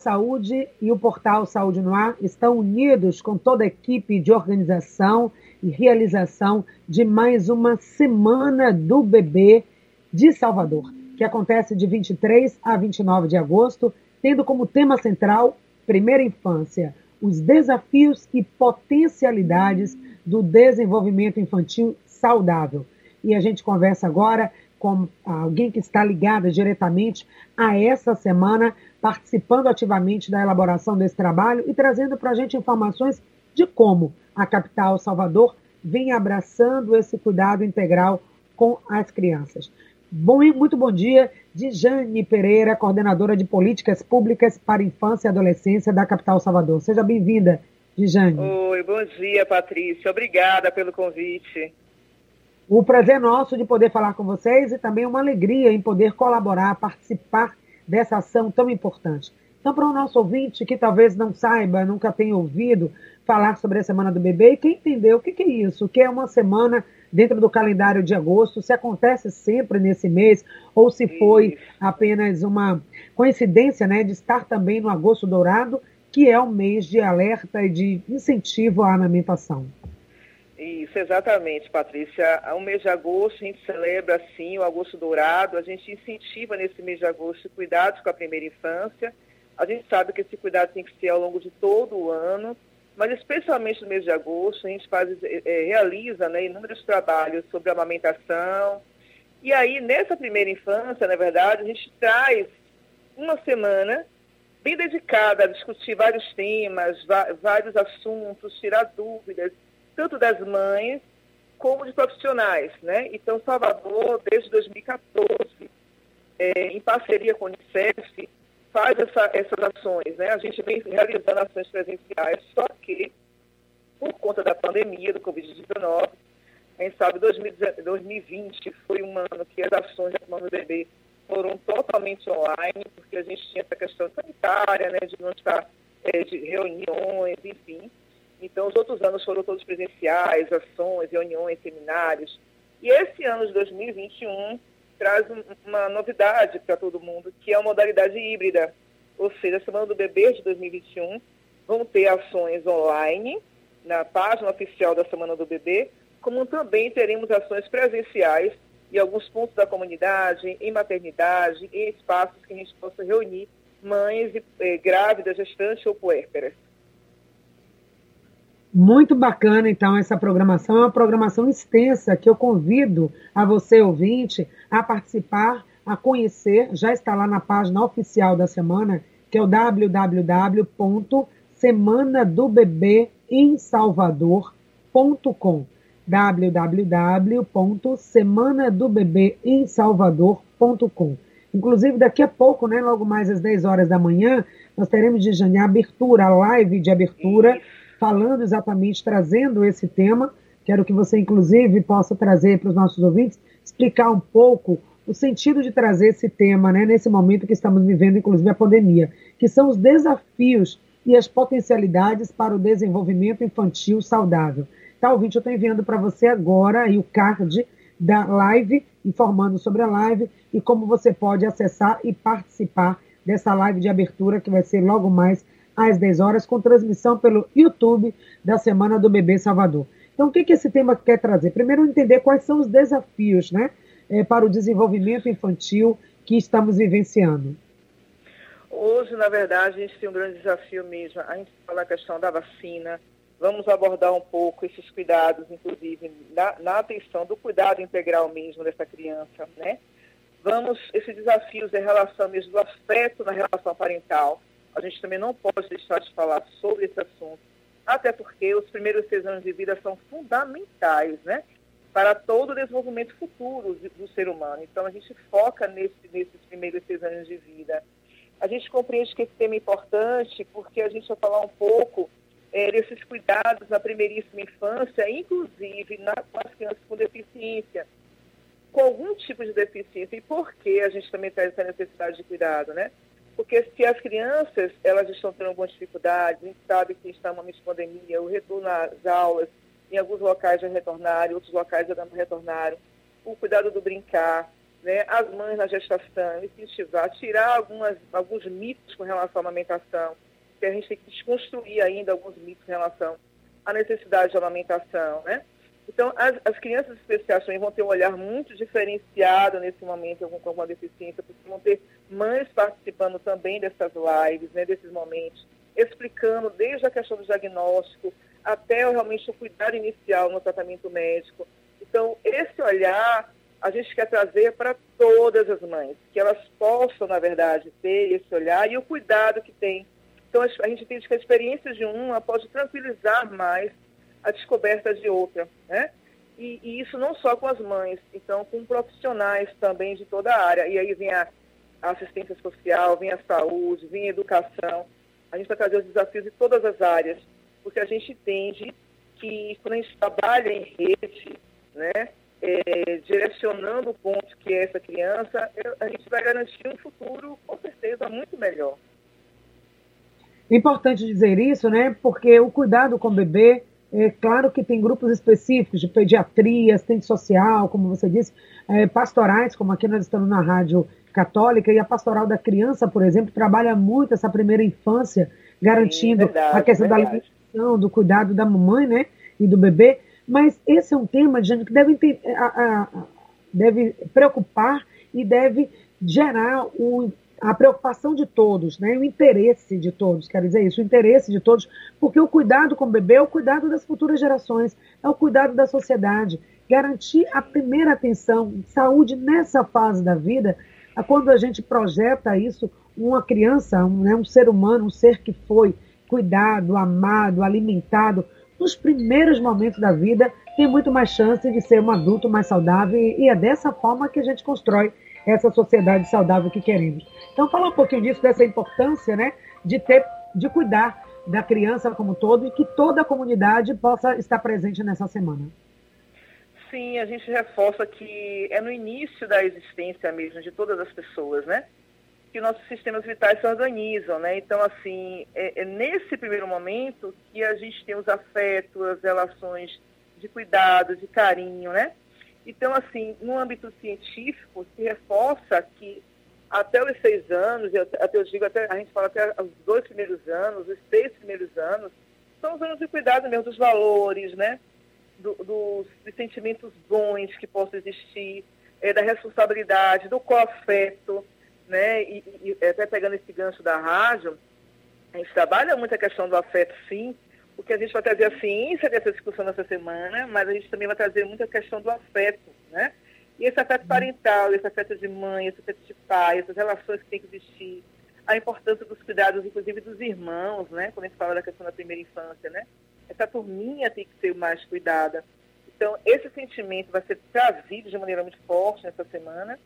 Saúde e o portal Saúde no Ar estão unidos com toda a equipe de organização e realização de mais uma Semana do Bebê de Salvador, que acontece de 23 a 29 de agosto, tendo como tema central Primeira Infância, os desafios e potencialidades do desenvolvimento infantil saudável. E a gente conversa agora com alguém que está ligada diretamente a essa semana, participando ativamente da elaboração desse trabalho e trazendo para a gente informações de como a capital Salvador vem abraçando esse cuidado integral com as crianças. Bom, muito bom dia, de Jane Pereira, coordenadora de políticas públicas para infância e adolescência da capital Salvador. Seja bem-vinda, Dijane. Oi, bom dia, Patrícia. Obrigada pelo convite. O prazer é nosso de poder falar com vocês e também uma alegria em poder colaborar, participar dessa ação tão importante. Então, para o nosso ouvinte que talvez não saiba, nunca tenha ouvido falar sobre a Semana do Bebê, e quem entendeu o que, que é isso, o que é uma semana dentro do calendário de agosto, se acontece sempre nesse mês, ou se foi apenas uma coincidência né, de estar também no agosto dourado, que é um mês de alerta e de incentivo à amamentação. Isso, exatamente, Patrícia. O mês de agosto a gente celebra, assim, o agosto dourado. A gente incentiva nesse mês de agosto cuidados com a primeira infância. A gente sabe que esse cuidado tem que ser ao longo de todo o ano, mas especialmente no mês de agosto a gente faz, é, realiza né, inúmeros trabalhos sobre amamentação. E aí, nessa primeira infância, na verdade, a gente traz uma semana bem dedicada a discutir vários temas, vários assuntos, tirar dúvidas, tanto das mães como de profissionais. Né? Então, Salvador, desde 2014, é, em parceria com a Unicef, faz essa, essas ações. Né? A gente vem realizando ações presenciais, só que, por conta da pandemia do Covid-19, a gente sabe que 2020 foi um ano que as ações da Mão do Bebê foram totalmente online, porque a gente tinha essa questão sanitária, né, de não estar, é, de reuniões, enfim. Então, os outros anos foram todos presenciais, ações, reuniões, seminários. E esse ano de 2021 traz uma novidade para todo mundo, que é a modalidade híbrida. Ou seja, a Semana do Bebê de 2021 vão ter ações online na página oficial da Semana do Bebê, como também teremos ações presenciais em alguns pontos da comunidade, em maternidade, em espaços que a gente possa reunir mães eh, grávidas, gestantes ou puérperas. Muito bacana, então, essa programação. É uma programação extensa que eu convido a você, ouvinte, a participar, a conhecer. Já está lá na página oficial da semana, que é o www.semanadobebêemsalvador.com www.semanadobebêemsalvador.com Inclusive, daqui a pouco, né, logo mais às 10 horas da manhã, nós teremos de janeiro a abertura, a live de abertura falando exatamente, trazendo esse tema. Quero que você, inclusive, possa trazer para os nossos ouvintes, explicar um pouco o sentido de trazer esse tema, né, nesse momento que estamos vivendo, inclusive a pandemia, que são os desafios e as potencialidades para o desenvolvimento infantil saudável. Tá, ouvinte, eu estou enviando para você agora aí o card da live, informando sobre a live e como você pode acessar e participar dessa live de abertura que vai ser logo mais às 10 horas, com transmissão pelo YouTube da Semana do Bebê Salvador. Então, o que, que esse tema quer trazer? Primeiro, entender quais são os desafios né, é, para o desenvolvimento infantil que estamos vivenciando. Hoje, na verdade, a gente tem um grande desafio mesmo. A gente fala a questão da vacina. Vamos abordar um pouco esses cuidados, inclusive, na, na atenção do cuidado integral mesmo dessa criança, né? Vamos, esses desafios em relação mesmo do afeto na relação parental a gente também não pode deixar de falar sobre esse assunto, até porque os primeiros seis anos de vida são fundamentais, né? Para todo o desenvolvimento futuro do ser humano. Então, a gente foca nesse, nesses primeiros seis anos de vida. A gente compreende que esse tema é importante porque a gente vai falar um pouco é, desses cuidados na primeiríssima infância, inclusive na, com as crianças com deficiência, com algum tipo de deficiência. E por que a gente também traz essa necessidade de cuidado, né? Porque se as crianças elas estão tendo algumas dificuldades, a gente sabe que está uma pandemia, o retorno às aulas, em alguns locais já retornaram, outros locais já não retornaram, o cuidado do brincar, né, as mães na gestação, incentivar, tirar algumas, alguns mitos com relação à amamentação, que a gente tem que desconstruir ainda alguns mitos em relação à necessidade de amamentação, né? Então, as, as crianças especiais também vão ter um olhar muito diferenciado nesse momento com alguma deficiência, porque vão ter mães participando também dessas lives, né, desses momentos, explicando desde a questão do diagnóstico até realmente o cuidado inicial no tratamento médico. Então, esse olhar a gente quer trazer para todas as mães, que elas possam, na verdade, ter esse olhar e o cuidado que tem. Então, a gente entende que a experiência de uma pode tranquilizar mais a descoberta de outra, né? E, e, isso não só com as mães, então com profissionais também de toda a área. E aí vem a, assistência social, vem a saúde, vem a educação. A gente vai trazer os desafios de todas as áreas, porque a gente entende que quando a gente trabalha em rede, né, é, direcionando o ponto que é essa criança, a gente vai garantir um futuro, com certeza, muito melhor. É importante dizer isso, né? Porque o cuidado com o bebê é claro que tem grupos específicos de pediatria, assistente social, como você disse, é, pastorais, como aqui nós estamos na Rádio Católica, e a pastoral da criança, por exemplo, trabalha muito essa primeira infância, garantindo Sim, verdade, a questão verdade. da alimentação, do cuidado da mamãe né, e do bebê. Mas esse é um tema, gente, que deve, a, a, deve preocupar e deve gerar o a preocupação de todos, né? o interesse de todos, quero dizer isso, o interesse de todos, porque o cuidado com o bebê é o cuidado das futuras gerações, é o cuidado da sociedade. Garantir a primeira atenção, saúde nessa fase da vida, é quando a gente projeta isso, uma criança, um, né, um ser humano, um ser que foi cuidado, amado, alimentado, nos primeiros momentos da vida, tem muito mais chance de ser um adulto mais saudável, e é dessa forma que a gente constrói essa sociedade saudável que queremos. Então, fala um pouquinho disso, dessa importância, né, de ter, de cuidar da criança como todo e que toda a comunidade possa estar presente nessa semana. Sim, a gente reforça que é no início da existência mesmo de todas as pessoas, né? Que nossos sistemas vitais se organizam, né? Então, assim, é, é nesse primeiro momento que a gente tem os afetos, as relações de cuidado, de carinho, né? Então, assim, no âmbito científico, se reforça que até os seis anos, eu, até eu digo, até, a gente fala até os dois primeiros anos, os seis primeiros anos, são os anos de cuidado mesmo dos valores, né? Do, dos, dos, sentimentos bons que possam existir, é, da responsabilidade, do coafeto, né? E, e, até pegando esse gancho da rádio, a gente trabalha muito a questão do afeto, sim, porque a gente vai trazer a ciência dessa discussão nessa semana, mas a gente também vai trazer muita questão do afeto, né? E esse afeto parental, esse afeto de mãe, esse afeto de pai, essas relações que tem que existir, a importância dos cuidados, inclusive dos irmãos, né? Quando a gente fala da questão da primeira infância, né? Essa turminha tem que ser mais cuidada. Então, esse sentimento vai ser trazido de maneira muito forte nessa semana.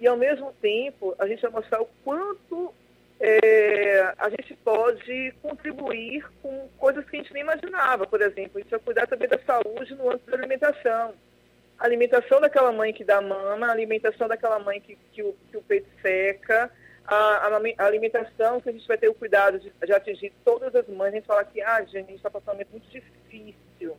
E, ao mesmo tempo, a gente vai mostrar o quanto é, a gente pode contribuir com coisas que a gente nem imaginava. Por exemplo, a gente vai cuidar também da saúde no âmbito da alimentação. A alimentação daquela mãe que dá mama, a alimentação daquela mãe que, que, o, que o peito seca, a, a, alimentação que a gente vai ter o cuidado de, de, atingir todas as mães. A gente fala que ah, gente, a gente está passando um momento muito difícil.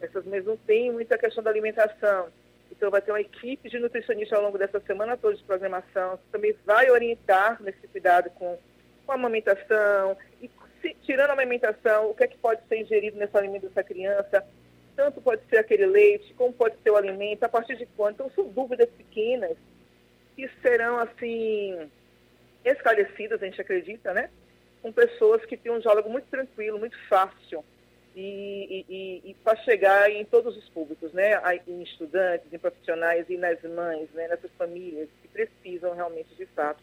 Essas mães não têm muita questão da alimentação. Então, vai ter uma equipe de nutricionistas ao longo dessa semana toda de programação, que também vai orientar nesse cuidado com, com a amamentação, e se, tirando a amamentação, o que é que pode ser ingerido nesse alimento dessa criança, tanto pode ser aquele leite, como pode ser o alimento, a partir de quando. Então, são dúvidas pequenas que serão, assim, esclarecidas, a gente acredita, né? Com pessoas que têm um diálogo muito tranquilo, muito fácil e, e, e para chegar em todos os públicos, né? em estudantes, em profissionais e nas mães, né? nessas famílias que precisam realmente, de fato,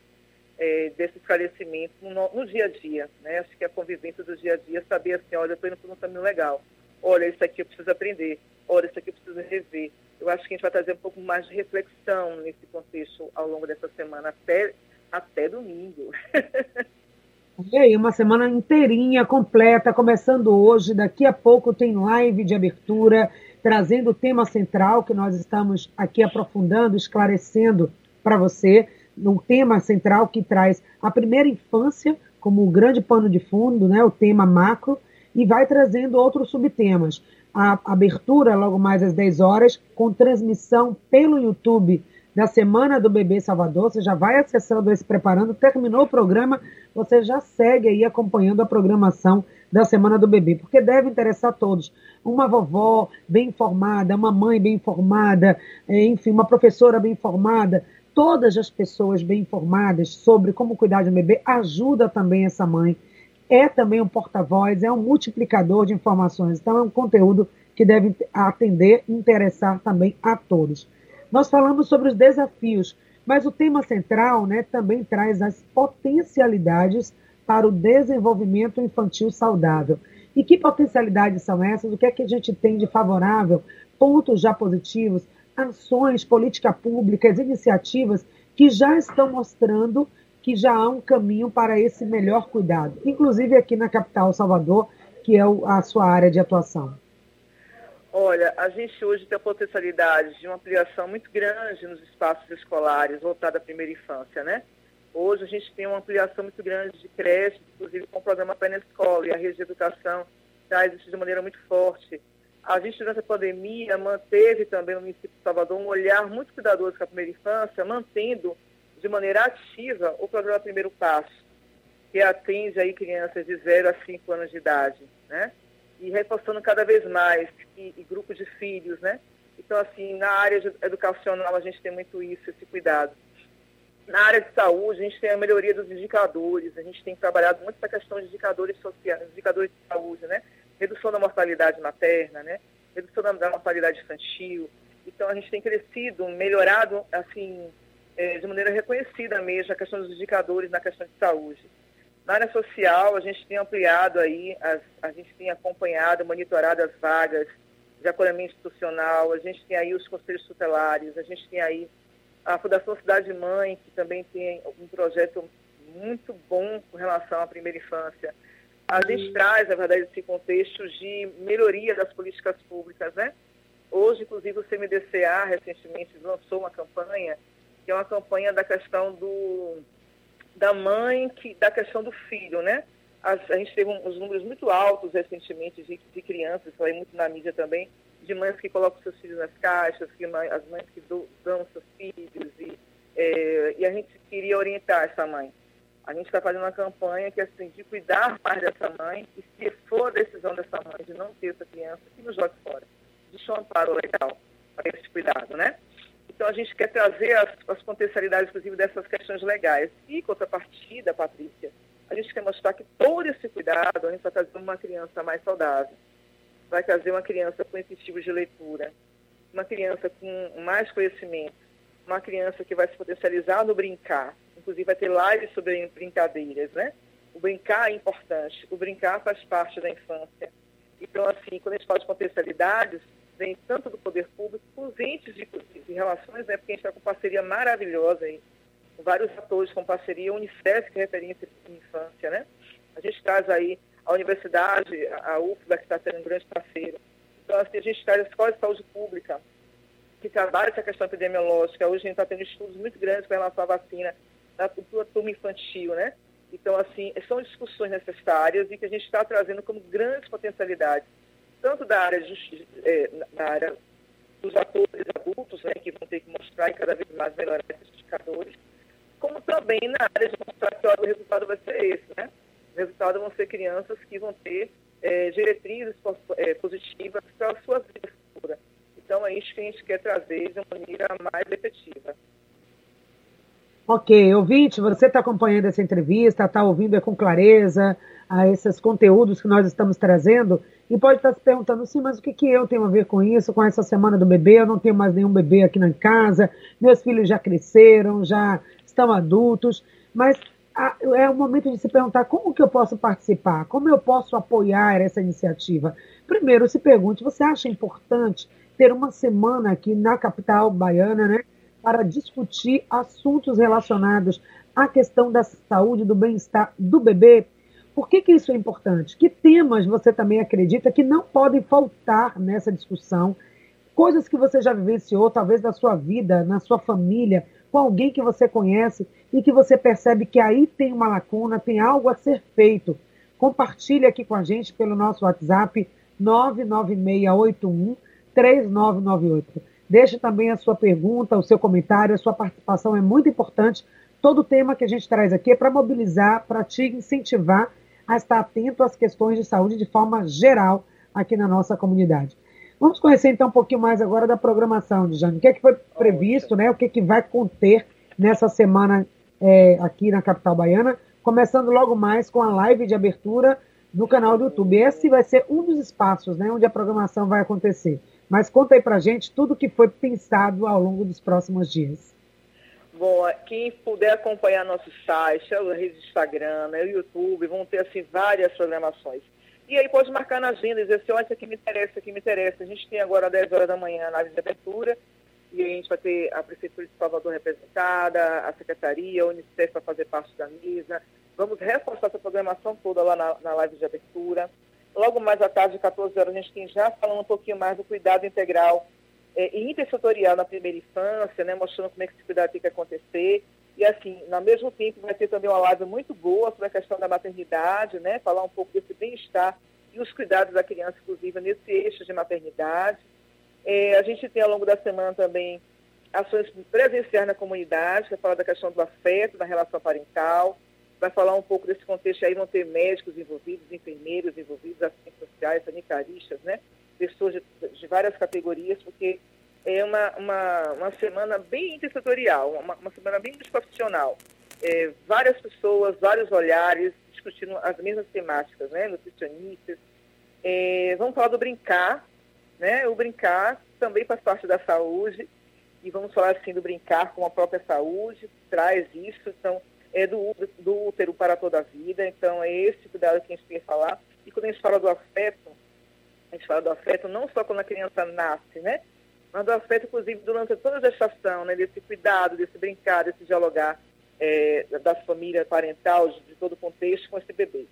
é, desse esclarecimento no, no, dia a dia. Né? Acho que a convivência do dia a dia, saber assim, olha, eu estou indo por um caminho legal, olha, isso aqui eu preciso aprender, olha, isso aqui eu preciso rever. Eu acho que a gente vai trazer um pouco mais de reflexão nesse contexto ao longo dessa semana, até, até domingo. E aí, uma semana inteirinha, completa, começando hoje. Daqui a pouco tem live de abertura, trazendo o tema central que nós estamos aqui aprofundando, esclarecendo para você. Um tema central que traz a primeira infância como o grande pano de fundo, né, o tema macro, e vai trazendo outros subtemas. A abertura, logo mais às 10 horas, com transmissão pelo YouTube da Semana do Bebê Salvador. Você já vai acessando esse preparando, terminou o programa, você já segue aí acompanhando a programação da Semana do Bebê, porque deve interessar a todos. Uma vovó bem informada, uma mãe bem informada, é, enfim, uma professora bem informada, todas as pessoas bem informadas sobre como cuidar de um bebê ajuda também essa mãe. É também um porta-voz, é um multiplicador de informações. Então, é um conteúdo que deve atender e interessar também a todos. Nós falamos sobre os desafios, mas o tema central né, também traz as potencialidades para o desenvolvimento infantil saudável. E que potencialidades são essas? O que é que a gente tem de favorável? Pontos já positivos, ações, políticas públicas, iniciativas que já estão mostrando que já há um caminho para esse melhor cuidado, inclusive aqui na capital Salvador, que é a sua área de atuação. Olha, a gente hoje tem a potencialidade de uma ampliação muito grande nos espaços escolares voltada à primeira infância, né? Hoje a gente tem uma ampliação muito grande de creches, inclusive com o programa Pé na Escola, e a rede de educação traz isso de maneira muito forte. A gente, durante a pandemia, manteve também no município de Salvador um olhar muito cuidadoso com a primeira infância, mantendo de maneira ativa o programa Primeiro Passo, que atende aí crianças de 0 a 5 anos de idade, né? e reforçando cada vez mais, e, e grupos de filhos, né? Então, assim, na área educacional a gente tem muito isso, esse cuidado. Na área de saúde, a gente tem a melhoria dos indicadores, a gente tem trabalhado muito essa questão de indicadores sociais, indicadores de saúde, né? Redução da mortalidade materna, né? Redução da mortalidade infantil. Então, a gente tem crescido, melhorado, assim, é, de maneira reconhecida mesmo, a questão dos indicadores na questão de saúde. Na área social, a gente tem ampliado aí, as, a gente tem acompanhado, monitorado as vagas de acolhimento institucional, a gente tem aí os conselhos tutelares, a gente tem aí a Fundação Cidade Mãe, que também tem um projeto muito bom com relação à primeira infância. A gente traz, na verdade, esse contexto de melhoria das políticas públicas, né? Hoje, inclusive, o CMDCA recentemente lançou uma campanha, que é uma campanha da questão do da mãe, que, da questão do filho, né? As, a gente teve uns números muito altos recentemente de, de crianças, foi muito na mídia também, de mães que colocam seus filhos nas caixas, que mãe, as mães que do, dão seus filhos, e, é, e a gente queria orientar essa mãe. A gente está fazendo uma campanha que é assim, de cuidar mais dessa mãe, e se for a decisão dessa mãe de não ter essa criança, que nos jogue fora. Deixa um amparo legal para esse cuidado, né? Então, a gente quer trazer as, as potencialidades, inclusive, dessas questões legais. E, contrapartida, Patrícia, a gente quer mostrar que todo esse cuidado, a gente vai trazer uma criança mais saudável, vai trazer uma criança com incentivos de leitura, uma criança com mais conhecimento, uma criança que vai se potencializar no brincar, inclusive vai ter lives sobre brincadeiras, né? O brincar é importante, o brincar faz parte da infância. Então, assim, quando a gente fala de potencialidades, vem tanto do poder público, os entes de, de relações, né, porque a gente está com parceria maravilhosa aí, com vários atores com parceria, Unicef, que é referência em infância, né? A gente traz aí a universidade, a UFBA, que está sendo um grande parceiro. Então, assim, a gente traz a Escola de Saúde Pública, que trabalha essa questão epidemiológica. Hoje a gente está tendo estudos muito grandes com relação à vacina na turma infantil, né? Então, assim, são discussões necessárias e que a gente está trazendo como grandes potencialidades tanto da área, é, na área dos atores adultos, né, que vão ter que mostrar e cada vez mais melhorar esses indicadores, como também na área de mostrar que o resultado vai ser esse, né? O resultado vão ser crianças que vão ter é, diretrizes é, positivas para a sua vida futura. Então, é isso que a gente quer trazer de uma maneira mais efetiva. Ok, ouvinte, você está acompanhando essa entrevista, está ouvindo com clareza a esses conteúdos que nós estamos trazendo. E pode estar se perguntando, sim, mas o que, que eu tenho a ver com isso, com essa semana do bebê? Eu não tenho mais nenhum bebê aqui na casa, meus filhos já cresceram, já estão adultos, mas é o momento de se perguntar como que eu posso participar, como eu posso apoiar essa iniciativa. Primeiro, se pergunte, você acha importante ter uma semana aqui na capital baiana, né, para discutir assuntos relacionados à questão da saúde, do bem-estar do bebê? Por que, que isso é importante? Que temas você também acredita que não podem faltar nessa discussão? Coisas que você já vivenciou, talvez na sua vida, na sua família, com alguém que você conhece e que você percebe que aí tem uma lacuna, tem algo a ser feito. Compartilhe aqui com a gente pelo nosso WhatsApp 99681 3998. Deixe também a sua pergunta, o seu comentário, a sua participação é muito importante. Todo tema que a gente traz aqui é para mobilizar, para te incentivar a estar atento às questões de saúde de forma geral aqui na nossa comunidade. Vamos conhecer então um pouquinho mais agora da programação, Jane. O que, é que foi previsto, né? O que, é que vai conter nessa semana é, aqui na capital baiana, começando logo mais com a live de abertura no canal do YouTube. Esse vai ser um dos espaços né, onde a programação vai acontecer. Mas conta aí pra gente tudo que foi pensado ao longo dos próximos dias. Bom, quem puder acompanhar nosso site, a rede de Instagram, né, o YouTube, vão ter assim várias programações. E aí pode marcar na agenda e dizer assim, olha, isso aqui me interessa, isso aqui me interessa. A gente tem agora às 10 horas da manhã a análise de abertura, e a gente vai ter a Prefeitura de Salvador representada, a Secretaria, a Unicef para fazer parte da mesa. Vamos reforçar essa programação toda lá na, na live de abertura. Logo mais à tarde, 14 horas, a gente tem já falando um pouquinho mais do cuidado integral é, intersetorial na primeira infância, né, mostrando como é que esse cuidado tem que acontecer. E assim, no mesmo tempo, vai ter também uma live muito boa sobre a questão da maternidade, né? Falar um pouco desse bem-estar e os cuidados da criança, inclusive, nesse eixo de maternidade. É, a gente tem ao longo da semana também ações presenciais na comunidade, vai falar da questão do afeto, da relação parental, vai falar um pouco desse contexto aí, vão ter médicos envolvidos, enfermeiros envolvidos, assistentes sociais, sanitaristas, né? Pessoas de, de várias categorias, porque é uma, uma, uma semana bem intersetorial, uma, uma semana bem profissional. É, várias pessoas, vários olhares, discutindo as mesmas temáticas, né? Nutricionistas. É, vamos falar do brincar, né? O brincar também faz parte da saúde, e vamos falar assim do brincar com a própria saúde, traz isso, então, é do, do útero para toda a vida, então é esse cuidado que a gente tem que falar. E quando a gente fala do afeto, a gente fala do afeto não só quando a criança nasce, né? mas afeto, inclusive, durante toda a gestação, né, desse cuidado, desse brincar, desse dialogar é, da família parental, de, todo o contexto com esse bebê.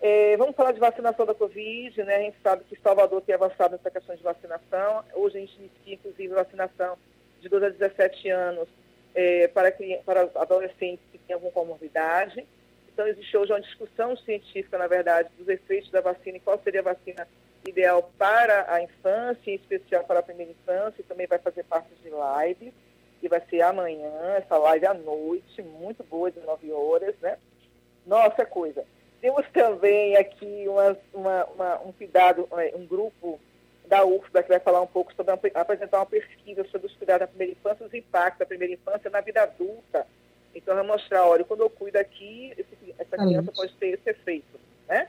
É, vamos falar de vacinação da Covid, né? A gente sabe que Salvador tem avançado nessa questão de vacinação. Hoje a gente inicia, inclusive, vacinação de 12 a 17 anos é, para, para adolescentes que têm alguma comorbidade. Então, existe hoje uma discussão científica, na verdade, dos efeitos da vacina e qual seria a vacina ideal para a infância, em especial para a primeira infância, e também vai fazer parte de live, que vai ser amanhã, essa live à noite, muito boa, de 9 horas, né? Nossa coisa. Temos também aqui uma, uma, uma, um cuidado, é, um grupo da UFBA que vai falar um pouco sobre, apresentar uma pesquisa sobre os cuidados da primeira infância, os impactos da primeira infância na vida adulta. Então, vai mostrar, olha, quando eu cuido aqui, essa criança pode ter esse efeito, né?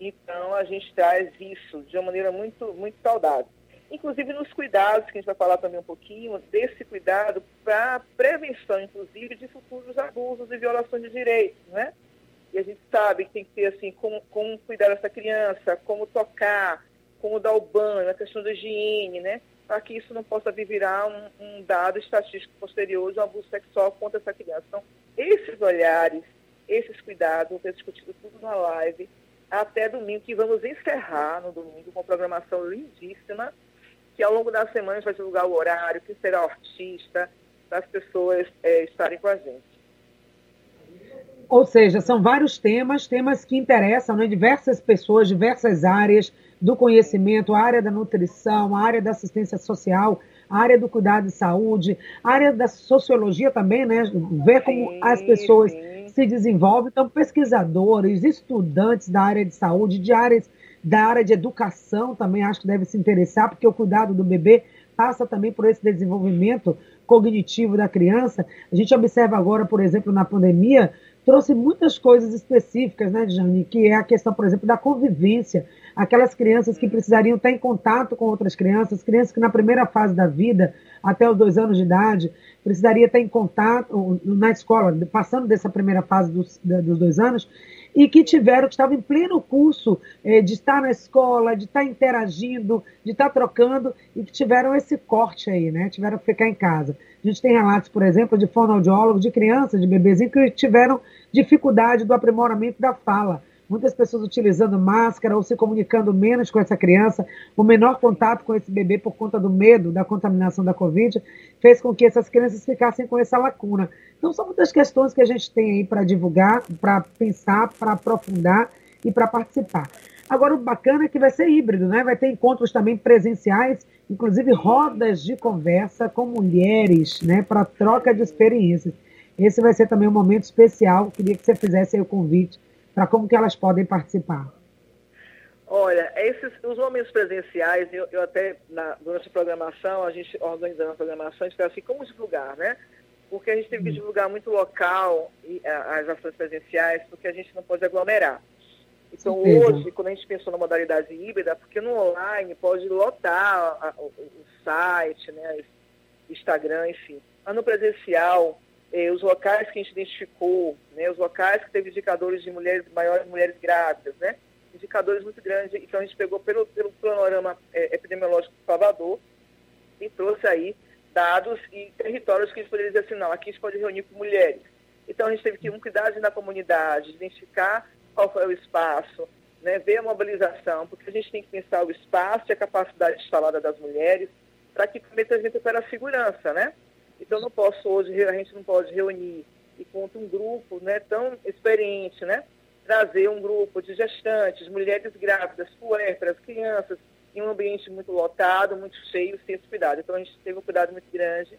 Então, a gente traz isso de uma maneira muito, muito saudável. Inclusive nos cuidados, que a gente vai falar também um pouquinho, desse cuidado para prevenção, inclusive, de futuros abusos e violações de direitos, né? E a gente sabe que tem que ter, assim, como, como cuidar dessa criança, como tocar, como dar o banho, a questão da higiene, né? Para que isso não possa virar um, um dado estatístico posterior de um abuso sexual contra essa criança. Então, esses olhares, esses cuidados, vão ser discutidos tudo na live até domingo, que vamos encerrar no domingo com programação lindíssima, que ao longo da semana a gente vai divulgar o horário, quem será o artista, para as pessoas é, estarem com a gente. Ou seja, são vários temas, temas que interessam né, diversas pessoas, diversas áreas do conhecimento, a área da nutrição, a área da assistência social, a área do cuidado de saúde, a área da sociologia também, né? Ver como sim, as pessoas sim se desenvolve. Então, pesquisadores, estudantes da área de saúde, de áreas da área de educação também acho que deve se interessar, porque o cuidado do bebê passa também por esse desenvolvimento cognitivo da criança. A gente observa agora, por exemplo, na pandemia, trouxe muitas coisas específicas, né, Jane, que é a questão, por exemplo, da convivência. Aquelas crianças que precisariam estar em contato com outras crianças, crianças que na primeira fase da vida, até os dois anos de idade, precisaria estar em contato na escola, passando dessa primeira fase dos, dos dois anos, e que tiveram, que estavam em pleno curso eh, de estar na escola, de estar interagindo, de estar trocando, e que tiveram esse corte aí, né? Tiveram que ficar em casa. A gente tem relatos, por exemplo, de fonoaudiólogos, de crianças, de bebezinhos que tiveram dificuldade do aprimoramento da fala muitas pessoas utilizando máscara ou se comunicando menos com essa criança, o menor contato com esse bebê por conta do medo da contaminação da Covid, fez com que essas crianças ficassem com essa lacuna. Então, são muitas questões que a gente tem aí para divulgar, para pensar, para aprofundar e para participar. Agora, o bacana é que vai ser híbrido, né? Vai ter encontros também presenciais inclusive rodas de conversa com mulheres, né, para troca de experiências. Esse vai ser também um momento especial. Queria que você fizesse aí o convite para como que elas podem participar. Olha, esses, os momentos presenciais, eu, eu até, na, durante a programação, a gente organizando a programação, a gente assim, como divulgar, né? Porque a gente teve que hum. divulgar muito local e a, as ações presenciais, porque a gente não pode aglomerar. Então, hoje, quando a gente pensou na modalidade híbrida, porque no online pode lotar a, o, o, site, né, Instagram, enfim. Mas no presencial, eh, os locais que a gente identificou, né, os locais que teve indicadores de mulheres maiores, mulheres grávidas, né, indicadores muito grandes. Então, a gente pegou pelo, pelo panorama eh, epidemiológico do Salvador e trouxe aí dados e territórios que a gente poderia dizer assim, não, aqui a gente pode reunir com mulheres. Então, a gente teve que um cuidado na comunidade, identificar qual foi o espaço, né, ver a mobilização, porque a gente tem que pensar o espaço e a capacidade instalada das mulheres para que também transmita para a segurança, né? Então não posso hoje, a gente não pode reunir e conta um grupo né, tão experiente, né? Trazer um grupo de gestantes, mulheres grávidas, puérperas, crianças, em um ambiente muito lotado, muito cheio, sem esse cuidado. Então a gente teve um cuidado muito grande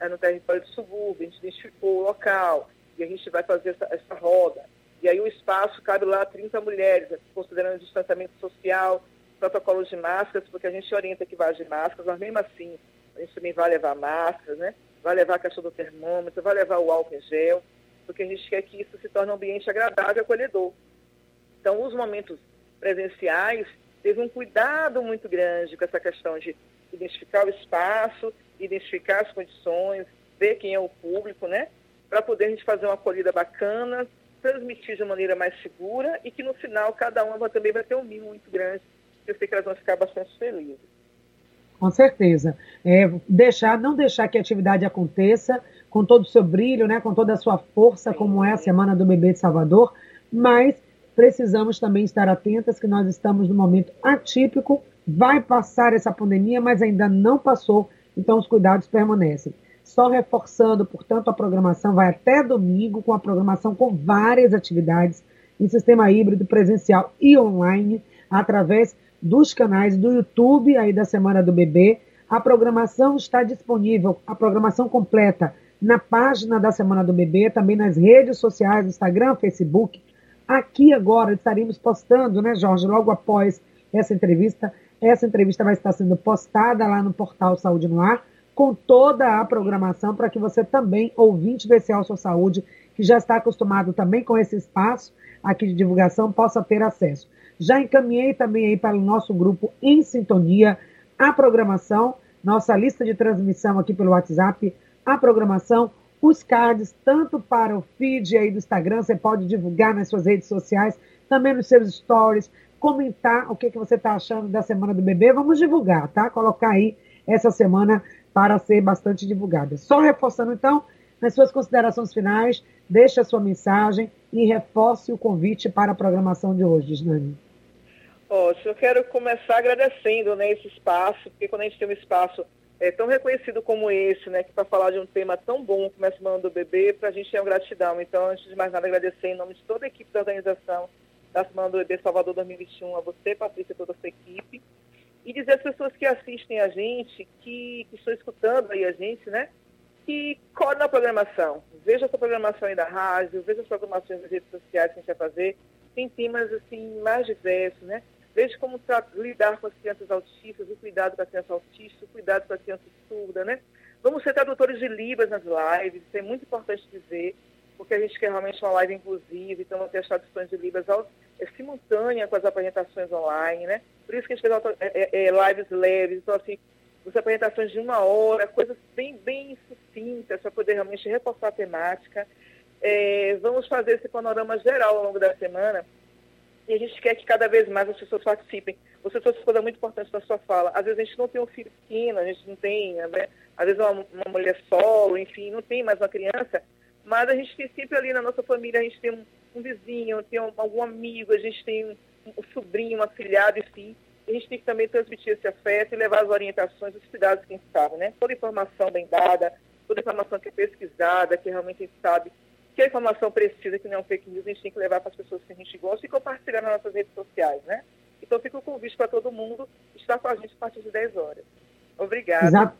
né, no território do subúrbio, a gente identificou o local e a gente vai fazer essa, essa roda. E aí o espaço cabe lá 30 mulheres, considerando o distanciamento social, protocolos de máscaras, porque a gente orienta que vá de máscaras, mas mesmo assim a gente também vai levar máscaras, né? Vai levar a questão do termômetro, vai levar o álcool em gel, porque a gente quer que isso se torne um ambiente agradável e acolhedor. Então, os momentos presenciais teve um cuidado muito grande com essa questão de identificar o espaço, identificar as condições, ver quem é o público, né? Para poder a gente fazer uma acolhida bacana, transmitir de maneira mais segura e que no final cada uma também vai ter um mimo muito grande. Eu sei que elas vão ficar bastante felizes. Com certeza. É, deixar, não deixar que a atividade aconteça com todo o seu brilho, né, com toda a sua força, como é a Semana do Bebê de Salvador, mas precisamos também estar atentas que nós estamos num momento atípico, vai passar essa pandemia, mas ainda não passou, então os cuidados permanecem. Só reforçando, portanto, a programação vai até domingo, com a programação com várias atividades em sistema híbrido, presencial e online, através dos canais do YouTube aí da Semana do Bebê. A programação está disponível, a programação completa, na página da Semana do Bebê, também nas redes sociais, Instagram, Facebook. Aqui agora estaremos postando, né, Jorge, logo após essa entrevista. Essa entrevista vai estar sendo postada lá no portal Saúde no Ar com toda a programação para que você também, ouvinte do Sua Saúde, que já está acostumado também com esse espaço aqui de divulgação, possa ter acesso. Já encaminhei também aí para o nosso grupo em sintonia a programação, nossa lista de transmissão aqui pelo WhatsApp, a programação, os cards, tanto para o feed aí do Instagram, você pode divulgar nas suas redes sociais, também nos seus stories, comentar o que, que você está achando da Semana do Bebê. Vamos divulgar, tá? Colocar aí essa semana para ser bastante divulgada. Só reforçando, então, nas suas considerações finais, deixe a sua mensagem e reforce o convite para a programação de hoje, Gisnani. Oh, eu quero começar agradecendo né, esse espaço, porque quando a gente tem um espaço é, tão reconhecido como esse, né, que para falar de um tema tão bom como a Semana do Bebê, para a gente é uma gratidão. Então, antes de mais nada, agradecer em nome de toda a equipe da organização da Semana do Bebê Salvador 2021, a você, Patrícia, toda a sua equipe, e dizer às pessoas que assistem a gente, que, que estão escutando aí a gente, né? Que colhem na programação. Veja essa programação aí da rádio, veja as programações das redes sociais que a gente vai fazer. Tem temas, assim, mais diversos, né? Veja como lidar com as crianças autistas, o cuidado com a criança autista, o cuidado com a criança surda, né? Vamos ser tradutores de Libras nas lives, isso é muito importante dizer, porque a gente quer realmente uma live inclusiva, então vamos ter as traduções de Libras é, simultânea com as apresentações online, né? Por isso que a gente fez é, é, é, lives leves, então assim, as apresentações de uma hora, coisas bem, bem sucintas para poder realmente reforçar a temática. É, vamos fazer esse panorama geral ao longo da semana e a gente quer que cada vez mais as pessoas participem. Você trouxe coisa muito importante na sua fala. Às vezes a gente não tem um filho pequeno, a gente não tem, né? às vezes uma, uma mulher solo, enfim, não tem mais uma criança, mas a gente tem sempre ali na nossa família, a gente tem um, um vizinho, tem um, algum amigo, a gente tem um, um sobrinho, um afilhado, enfim. a gente tem que também transmitir esse afeto e levar as orientações, os cuidados que a gente sabe, né? Toda informação bem dada, toda informação que é pesquisada, que realmente a gente sabe que a informação precisa, que não é um fake news, a gente tem que levar para as pessoas que a gente gosta e compartilhar nas nossas redes sociais, né? Então fica o convite para todo mundo estar com a gente a partir de 10 horas. Obrigada. Exato.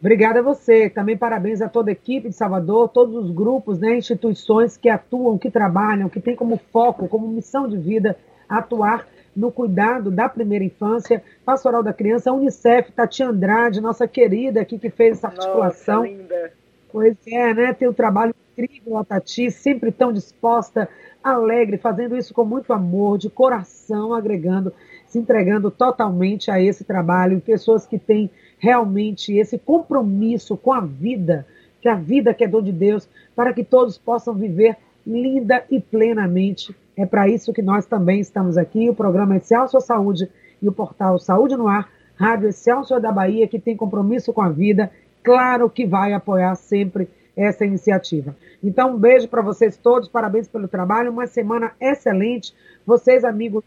Obrigada a você. Também parabéns a toda a equipe de Salvador, todos os grupos, né, instituições que atuam, que trabalham, que têm como foco, como missão de vida atuar no cuidado da primeira infância, Pastoral da Criança, Unicef, Tati Andrade, nossa querida aqui que fez essa articulação. Nossa, linda. Pois é, né? Tem um trabalho incrível a Tati, sempre tão disposta, alegre, fazendo isso com muito amor, de coração, agregando, se entregando totalmente a esse trabalho, pessoas que têm realmente esse compromisso com a vida, que a vida que é dom de Deus, para que todos possam viver linda e plenamente. É para isso que nós também estamos aqui, o programa Excelsior Saúde e o portal Saúde no Ar, Rádio Excelsior da Bahia, que tem compromisso com a vida, claro que vai apoiar sempre essa iniciativa. Então, um beijo para vocês todos, parabéns pelo trabalho, uma semana excelente. Vocês, amigos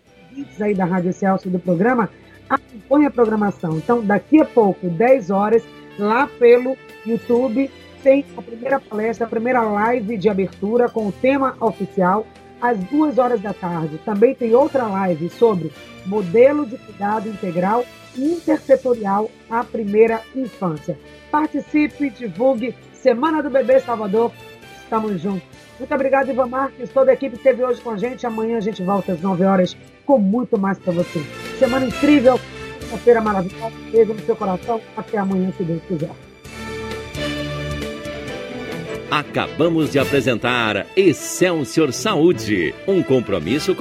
aí da Rádio Excelsior do programa, acompanhem a programação. Então, daqui a pouco, 10 horas, lá pelo YouTube, tem a primeira palestra, a primeira live de abertura com o tema oficial, às duas horas da tarde. Também tem outra live sobre modelo de cuidado integral intersetorial à primeira infância. Participe, divulgue. Semana do Bebê Salvador. Estamos juntos. Muito obrigado, Ivan Marques, toda a equipe esteve hoje com a gente. Amanhã a gente volta às 9 horas com muito mais para você. Semana incrível, uma feira maravilhosa. Beijo no seu coração. Até amanhã, se Deus quiser. Acabamos de apresentar Excelsior Saúde, um compromisso com